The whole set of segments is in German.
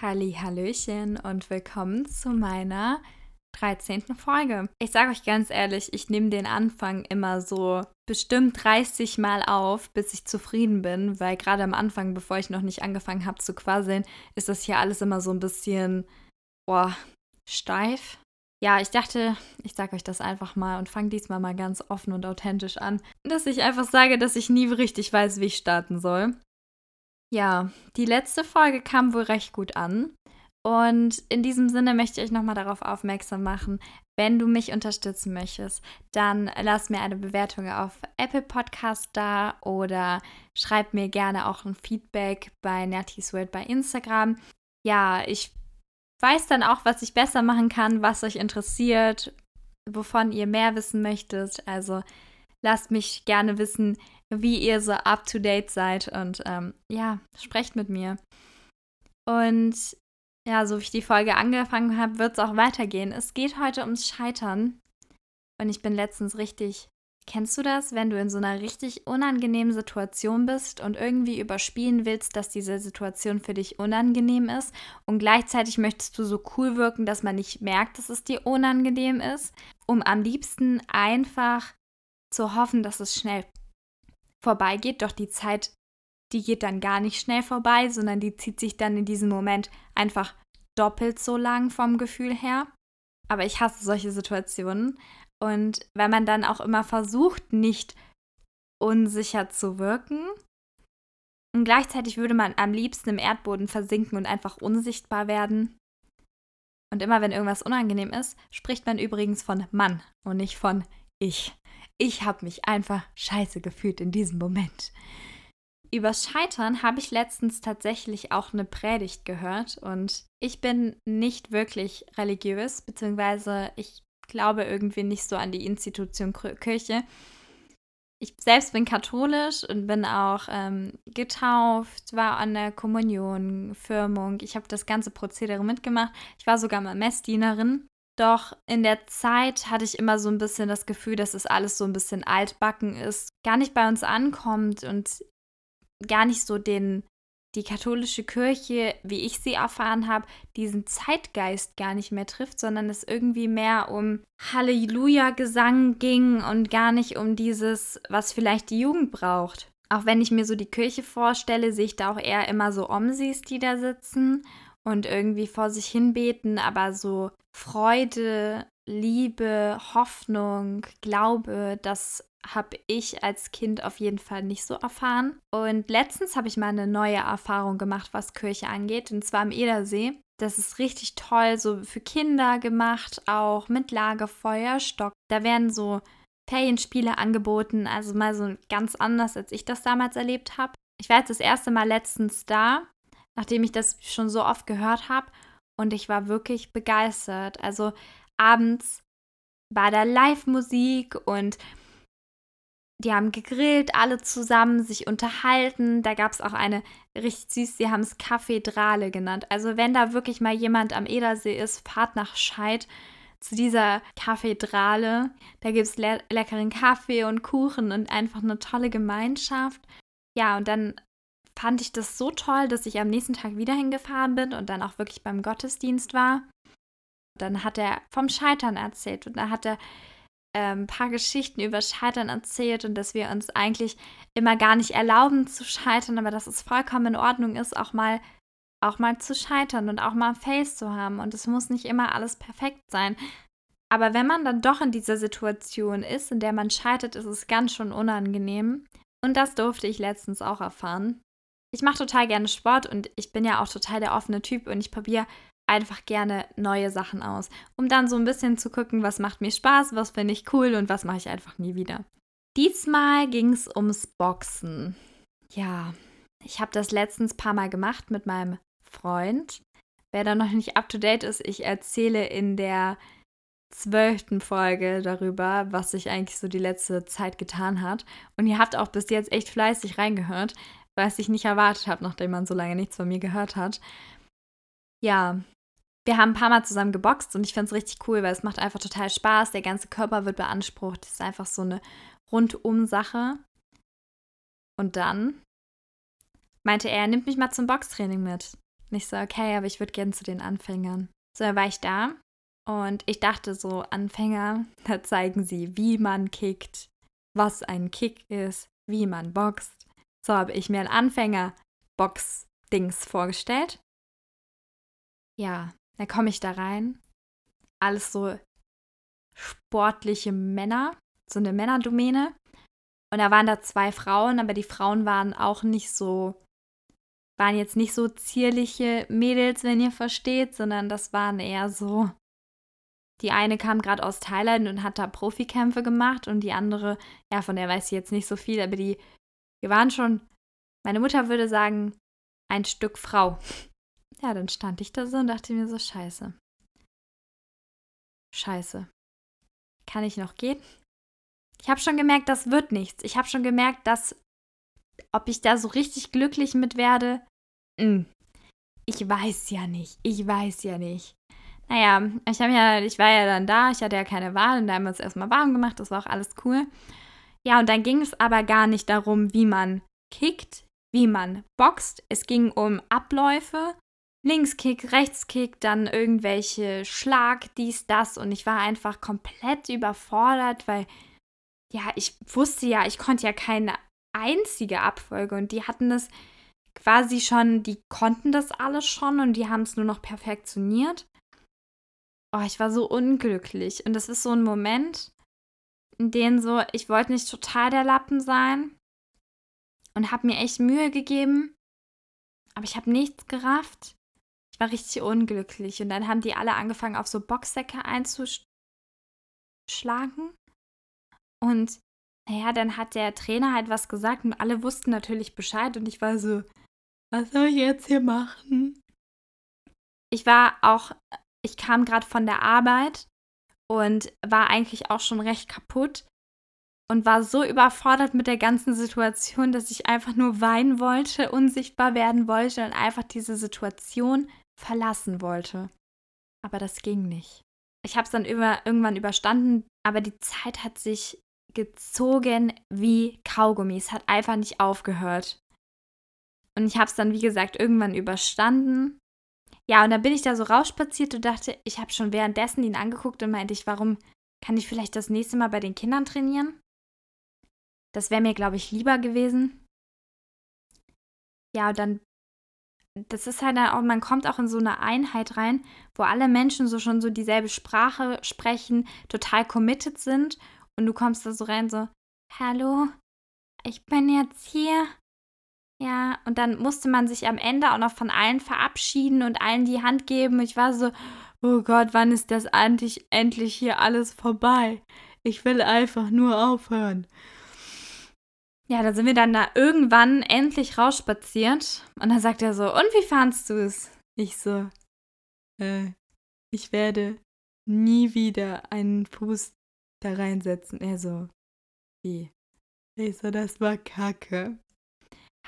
Halli, Hallöchen und willkommen zu meiner 13. Folge. Ich sage euch ganz ehrlich, ich nehme den Anfang immer so bestimmt 30 Mal auf, bis ich zufrieden bin, weil gerade am Anfang, bevor ich noch nicht angefangen habe zu quasseln, ist das hier alles immer so ein bisschen, boah, steif. Ja, ich dachte, ich sage euch das einfach mal und fange diesmal mal ganz offen und authentisch an, dass ich einfach sage, dass ich nie richtig weiß, wie ich starten soll. Ja, die letzte Folge kam wohl recht gut an. Und in diesem Sinne möchte ich nochmal darauf aufmerksam machen, wenn du mich unterstützen möchtest, dann lass mir eine Bewertung auf Apple Podcast da oder schreib mir gerne auch ein Feedback bei Nertis World bei Instagram. Ja, ich weiß dann auch, was ich besser machen kann, was euch interessiert, wovon ihr mehr wissen möchtet. Also lasst mich gerne wissen, wie ihr so up to date seid und ähm, ja, sprecht mit mir. Und ja, so wie ich die Folge angefangen habe, wird es auch weitergehen. Es geht heute ums Scheitern. Und ich bin letztens richtig. Kennst du das, wenn du in so einer richtig unangenehmen Situation bist und irgendwie überspielen willst, dass diese Situation für dich unangenehm ist und gleichzeitig möchtest du so cool wirken, dass man nicht merkt, dass es dir unangenehm ist, um am liebsten einfach zu hoffen, dass es schnell vorbeigeht, doch die Zeit, die geht dann gar nicht schnell vorbei, sondern die zieht sich dann in diesem Moment einfach doppelt so lang vom Gefühl her. Aber ich hasse solche Situationen. Und wenn man dann auch immer versucht, nicht unsicher zu wirken, und gleichzeitig würde man am liebsten im Erdboden versinken und einfach unsichtbar werden. Und immer wenn irgendwas unangenehm ist, spricht man übrigens von Mann und nicht von ich. Ich habe mich einfach scheiße gefühlt in diesem Moment. Übers Scheitern habe ich letztens tatsächlich auch eine Predigt gehört und ich bin nicht wirklich religiös, beziehungsweise ich glaube irgendwie nicht so an die Institution Kirche. Ich selbst bin katholisch und bin auch ähm, getauft, war an der Kommunion, Firmung. Ich habe das ganze Prozedere mitgemacht. Ich war sogar mal Messdienerin. Doch in der Zeit hatte ich immer so ein bisschen das Gefühl, dass es alles so ein bisschen altbacken ist, gar nicht bei uns ankommt und gar nicht so den die katholische Kirche, wie ich sie erfahren habe, diesen Zeitgeist gar nicht mehr trifft, sondern es irgendwie mehr um Halleluja-Gesang ging und gar nicht um dieses, was vielleicht die Jugend braucht. Auch wenn ich mir so die Kirche vorstelle, sehe ich da auch eher immer so Omsis, die da sitzen und irgendwie vor sich hin beten, aber so Freude, Liebe, Hoffnung, Glaube, das habe ich als Kind auf jeden Fall nicht so erfahren. Und letztens habe ich mal eine neue Erfahrung gemacht, was Kirche angeht, und zwar am Edersee. Das ist richtig toll, so für Kinder gemacht, auch mit Lagerfeuer, Stock. Da werden so Ferienspiele angeboten, also mal so ganz anders, als ich das damals erlebt habe. Ich war jetzt das erste Mal letztens da nachdem ich das schon so oft gehört habe. Und ich war wirklich begeistert. Also abends war da Live-Musik und die haben gegrillt, alle zusammen, sich unterhalten. Da gab es auch eine richtig süß, sie haben es Kathedrale genannt. Also wenn da wirklich mal jemand am Edersee ist, fahrt nach Scheid zu dieser Kathedrale. Da gibt es le leckeren Kaffee und Kuchen und einfach eine tolle Gemeinschaft. Ja, und dann fand ich das so toll, dass ich am nächsten Tag wieder hingefahren bin und dann auch wirklich beim Gottesdienst war. Dann hat er vom Scheitern erzählt und da hat er ähm, ein paar Geschichten über Scheitern erzählt und dass wir uns eigentlich immer gar nicht erlauben zu scheitern, aber dass es vollkommen in Ordnung ist, auch mal auch mal zu scheitern und auch mal Face zu haben und es muss nicht immer alles perfekt sein. Aber wenn man dann doch in dieser Situation ist, in der man scheitert, ist es ganz schon unangenehm. Und das durfte ich letztens auch erfahren ich mache total gerne Sport und ich bin ja auch total der offene Typ und ich probiere einfach gerne neue Sachen aus, um dann so ein bisschen zu gucken, was macht mir Spaß, was finde ich cool und was mache ich einfach nie wieder. Diesmal ging es ums Boxen. Ja, ich habe das letztens paar Mal gemacht mit meinem Freund. Wer da noch nicht up to date ist, ich erzähle in der zwölften Folge darüber, was sich eigentlich so die letzte Zeit getan hat. Und ihr habt auch bis jetzt echt fleißig reingehört was ich nicht erwartet habe, nachdem man so lange nichts von mir gehört hat. Ja, wir haben ein paar Mal zusammen geboxt und ich finde es richtig cool, weil es macht einfach total Spaß. Der ganze Körper wird beansprucht. Es ist einfach so eine Rundum-Sache. Und dann meinte er, nimmt mich mal zum Boxtraining mit. Und ich so, okay, aber ich würde gerne zu den Anfängern. So, dann war ich da und ich dachte so, Anfänger, da zeigen sie, wie man kickt, was ein Kick ist, wie man boxt. So habe ich mir ein Anfänger-Box-Dings vorgestellt. Ja, dann komme ich da rein. Alles so sportliche Männer, so eine Männerdomäne. Und da waren da zwei Frauen, aber die Frauen waren auch nicht so, waren jetzt nicht so zierliche Mädels, wenn ihr versteht, sondern das waren eher so. Die eine kam gerade aus Thailand und hat da Profikämpfe gemacht und die andere, ja, von der weiß ich jetzt nicht so viel, aber die, wir waren schon, meine Mutter würde sagen, ein Stück Frau. Ja, dann stand ich da so und dachte mir so, scheiße. Scheiße. Kann ich noch gehen? Ich habe schon gemerkt, das wird nichts. Ich habe schon gemerkt, dass, ob ich da so richtig glücklich mit werde, mh, hm, ich weiß ja nicht. Ich weiß ja nicht. Naja, ich ja, ich war ja dann da, ich hatte ja keine Wahl und da haben wir uns erstmal warm gemacht, das war auch alles cool. Ja, und dann ging es aber gar nicht darum, wie man kickt, wie man boxt. Es ging um Abläufe, Linkskick, Rechtskick, dann irgendwelche Schlag, dies, das und ich war einfach komplett überfordert, weil ja, ich wusste ja, ich konnte ja keine einzige Abfolge und die hatten das quasi schon, die konnten das alles schon und die haben es nur noch perfektioniert. Oh, ich war so unglücklich und das ist so ein Moment, in dem so, ich wollte nicht total der Lappen sein und habe mir echt Mühe gegeben, aber ich habe nichts gerafft. Ich war richtig unglücklich und dann haben die alle angefangen, auf so Boxsäcke einzuschlagen und naja, dann hat der Trainer halt was gesagt und alle wussten natürlich Bescheid und ich war so, was soll ich jetzt hier machen? Ich war auch, ich kam gerade von der Arbeit und war eigentlich auch schon recht kaputt und war so überfordert mit der ganzen Situation, dass ich einfach nur weinen wollte, unsichtbar werden wollte und einfach diese Situation verlassen wollte. Aber das ging nicht. Ich habe es dann über, irgendwann überstanden, aber die Zeit hat sich gezogen wie Kaugummi. Es hat einfach nicht aufgehört. Und ich habe es dann, wie gesagt, irgendwann überstanden. Ja, und dann bin ich da so rausspaziert und dachte, ich habe schon währenddessen ihn angeguckt und meinte ich, warum kann ich vielleicht das nächste Mal bei den Kindern trainieren? Das wäre mir, glaube ich, lieber gewesen. Ja, und dann, das ist halt auch, man kommt auch in so eine Einheit rein, wo alle Menschen so schon so dieselbe Sprache sprechen, total committed sind und du kommst da so rein, so, hallo, ich bin jetzt hier. Ja, und dann musste man sich am Ende auch noch von allen verabschieden und allen die Hand geben. Ich war so, oh Gott, wann ist das endlich, endlich hier alles vorbei? Ich will einfach nur aufhören. Ja, dann sind wir dann da irgendwann endlich rausspaziert. Und dann sagt er so, und wie fandst du es? Ich so, äh, ich werde nie wieder einen Fuß da reinsetzen. Er so, wie? Ich so, das war kacke.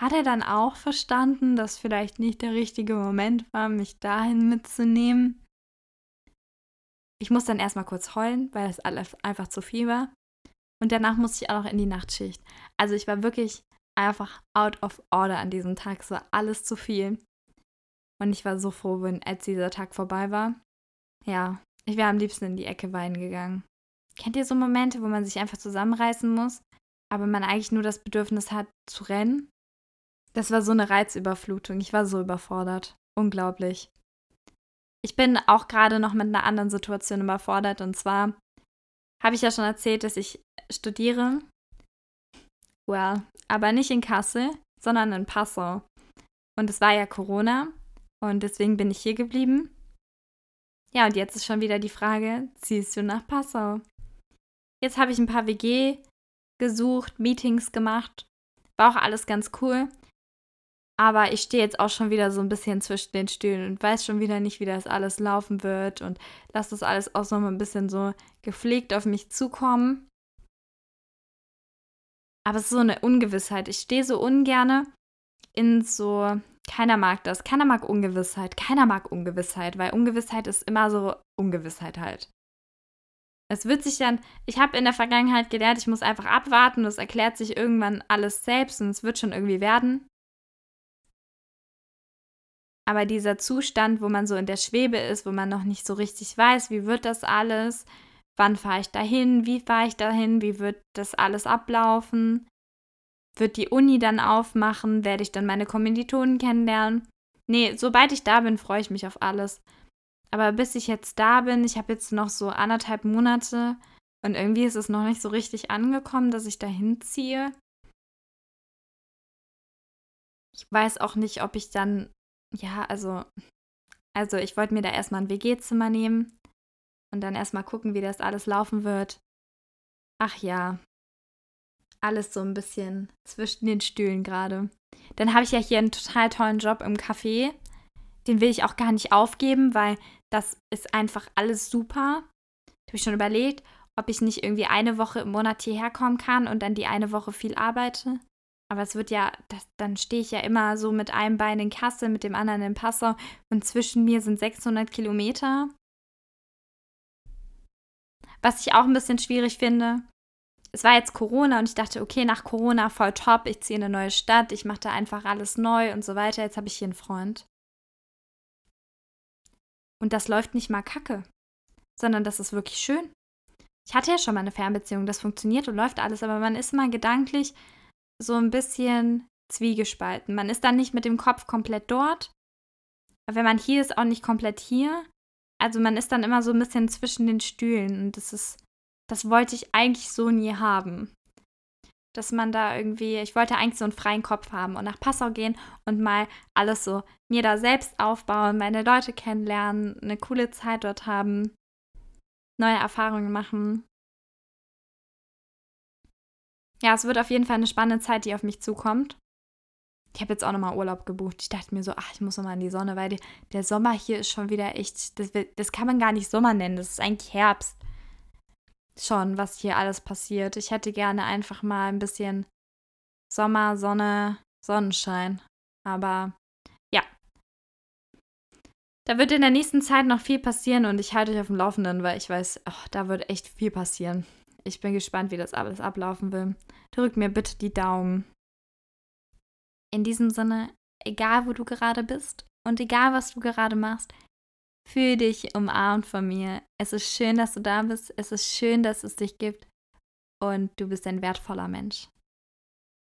Hat er dann auch verstanden, dass vielleicht nicht der richtige Moment war, mich dahin mitzunehmen? Ich muss dann erstmal kurz heulen, weil alles einfach zu viel war. Und danach musste ich auch noch in die Nachtschicht. Also ich war wirklich einfach out of order an diesem Tag. Es war alles zu viel. Und ich war so froh, wenn, als dieser Tag vorbei war. Ja, ich wäre am liebsten in die Ecke weinen gegangen. Kennt ihr so Momente, wo man sich einfach zusammenreißen muss, aber man eigentlich nur das Bedürfnis hat zu rennen? Das war so eine Reizüberflutung. Ich war so überfordert. Unglaublich. Ich bin auch gerade noch mit einer anderen Situation überfordert. Und zwar habe ich ja schon erzählt, dass ich studiere. Well, aber nicht in Kassel, sondern in Passau. Und es war ja Corona. Und deswegen bin ich hier geblieben. Ja, und jetzt ist schon wieder die Frage, ziehst du nach Passau? Jetzt habe ich ein paar WG gesucht, Meetings gemacht. War auch alles ganz cool. Aber ich stehe jetzt auch schon wieder so ein bisschen zwischen den Stühlen und weiß schon wieder nicht, wie das alles laufen wird und lasse das alles auch so ein bisschen so gepflegt auf mich zukommen. Aber es ist so eine Ungewissheit. Ich stehe so ungerne in so, keiner mag das. Keiner mag Ungewissheit. Keiner mag Ungewissheit, weil Ungewissheit ist immer so Ungewissheit halt. Es wird sich dann, ich habe in der Vergangenheit gelernt, ich muss einfach abwarten es erklärt sich irgendwann alles selbst und es wird schon irgendwie werden. Aber dieser Zustand, wo man so in der Schwebe ist, wo man noch nicht so richtig weiß, wie wird das alles, wann fahre ich dahin, wie fahre ich dahin, wie wird das alles ablaufen, wird die Uni dann aufmachen, werde ich dann meine Kommilitonen kennenlernen. Nee, sobald ich da bin, freue ich mich auf alles. Aber bis ich jetzt da bin, ich habe jetzt noch so anderthalb Monate und irgendwie ist es noch nicht so richtig angekommen, dass ich da hinziehe. Ich weiß auch nicht, ob ich dann, ja, also, also ich wollte mir da erstmal ein WG-Zimmer nehmen und dann erstmal gucken, wie das alles laufen wird. Ach ja, alles so ein bisschen zwischen den Stühlen gerade. Dann habe ich ja hier einen total tollen Job im Café. Den will ich auch gar nicht aufgeben, weil das ist einfach alles super. Habe ich schon überlegt, ob ich nicht irgendwie eine Woche im Monat hierher kommen kann und dann die eine Woche viel arbeite. Aber es wird ja, das, dann stehe ich ja immer so mit einem Bein in Kassel, mit dem anderen in Passau und zwischen mir sind 600 Kilometer. Was ich auch ein bisschen schwierig finde, es war jetzt Corona und ich dachte, okay, nach Corona voll top, ich ziehe in eine neue Stadt, ich mache da einfach alles neu und so weiter. Jetzt habe ich hier einen Freund. Und das läuft nicht mal kacke, sondern das ist wirklich schön. Ich hatte ja schon mal eine Fernbeziehung, das funktioniert und läuft alles, aber man ist mal gedanklich so ein bisschen zwiegespalten. Man ist dann nicht mit dem Kopf komplett dort. Aber wenn man hier ist, auch nicht komplett hier. Also man ist dann immer so ein bisschen zwischen den Stühlen und das ist das wollte ich eigentlich so nie haben. Dass man da irgendwie, ich wollte eigentlich so einen freien Kopf haben und nach Passau gehen und mal alles so mir da selbst aufbauen, meine Leute kennenlernen, eine coole Zeit dort haben, neue Erfahrungen machen. Ja, es wird auf jeden Fall eine spannende Zeit, die auf mich zukommt. Ich habe jetzt auch nochmal Urlaub gebucht. Ich dachte mir so, ach, ich muss nochmal in die Sonne, weil die, der Sommer hier ist schon wieder echt, das, das kann man gar nicht Sommer nennen, das ist eigentlich Herbst schon, was hier alles passiert. Ich hätte gerne einfach mal ein bisschen Sommer, Sonne, Sonnenschein. Aber ja. Da wird in der nächsten Zeit noch viel passieren und ich halte euch auf dem Laufenden, weil ich weiß, oh, da wird echt viel passieren. Ich bin gespannt, wie das alles ablaufen will. Drück mir bitte die Daumen. In diesem Sinne, egal wo du gerade bist und egal was du gerade machst, Fühl dich umarmt von mir. Es ist schön, dass du da bist. Es ist schön, dass es dich gibt. Und du bist ein wertvoller Mensch.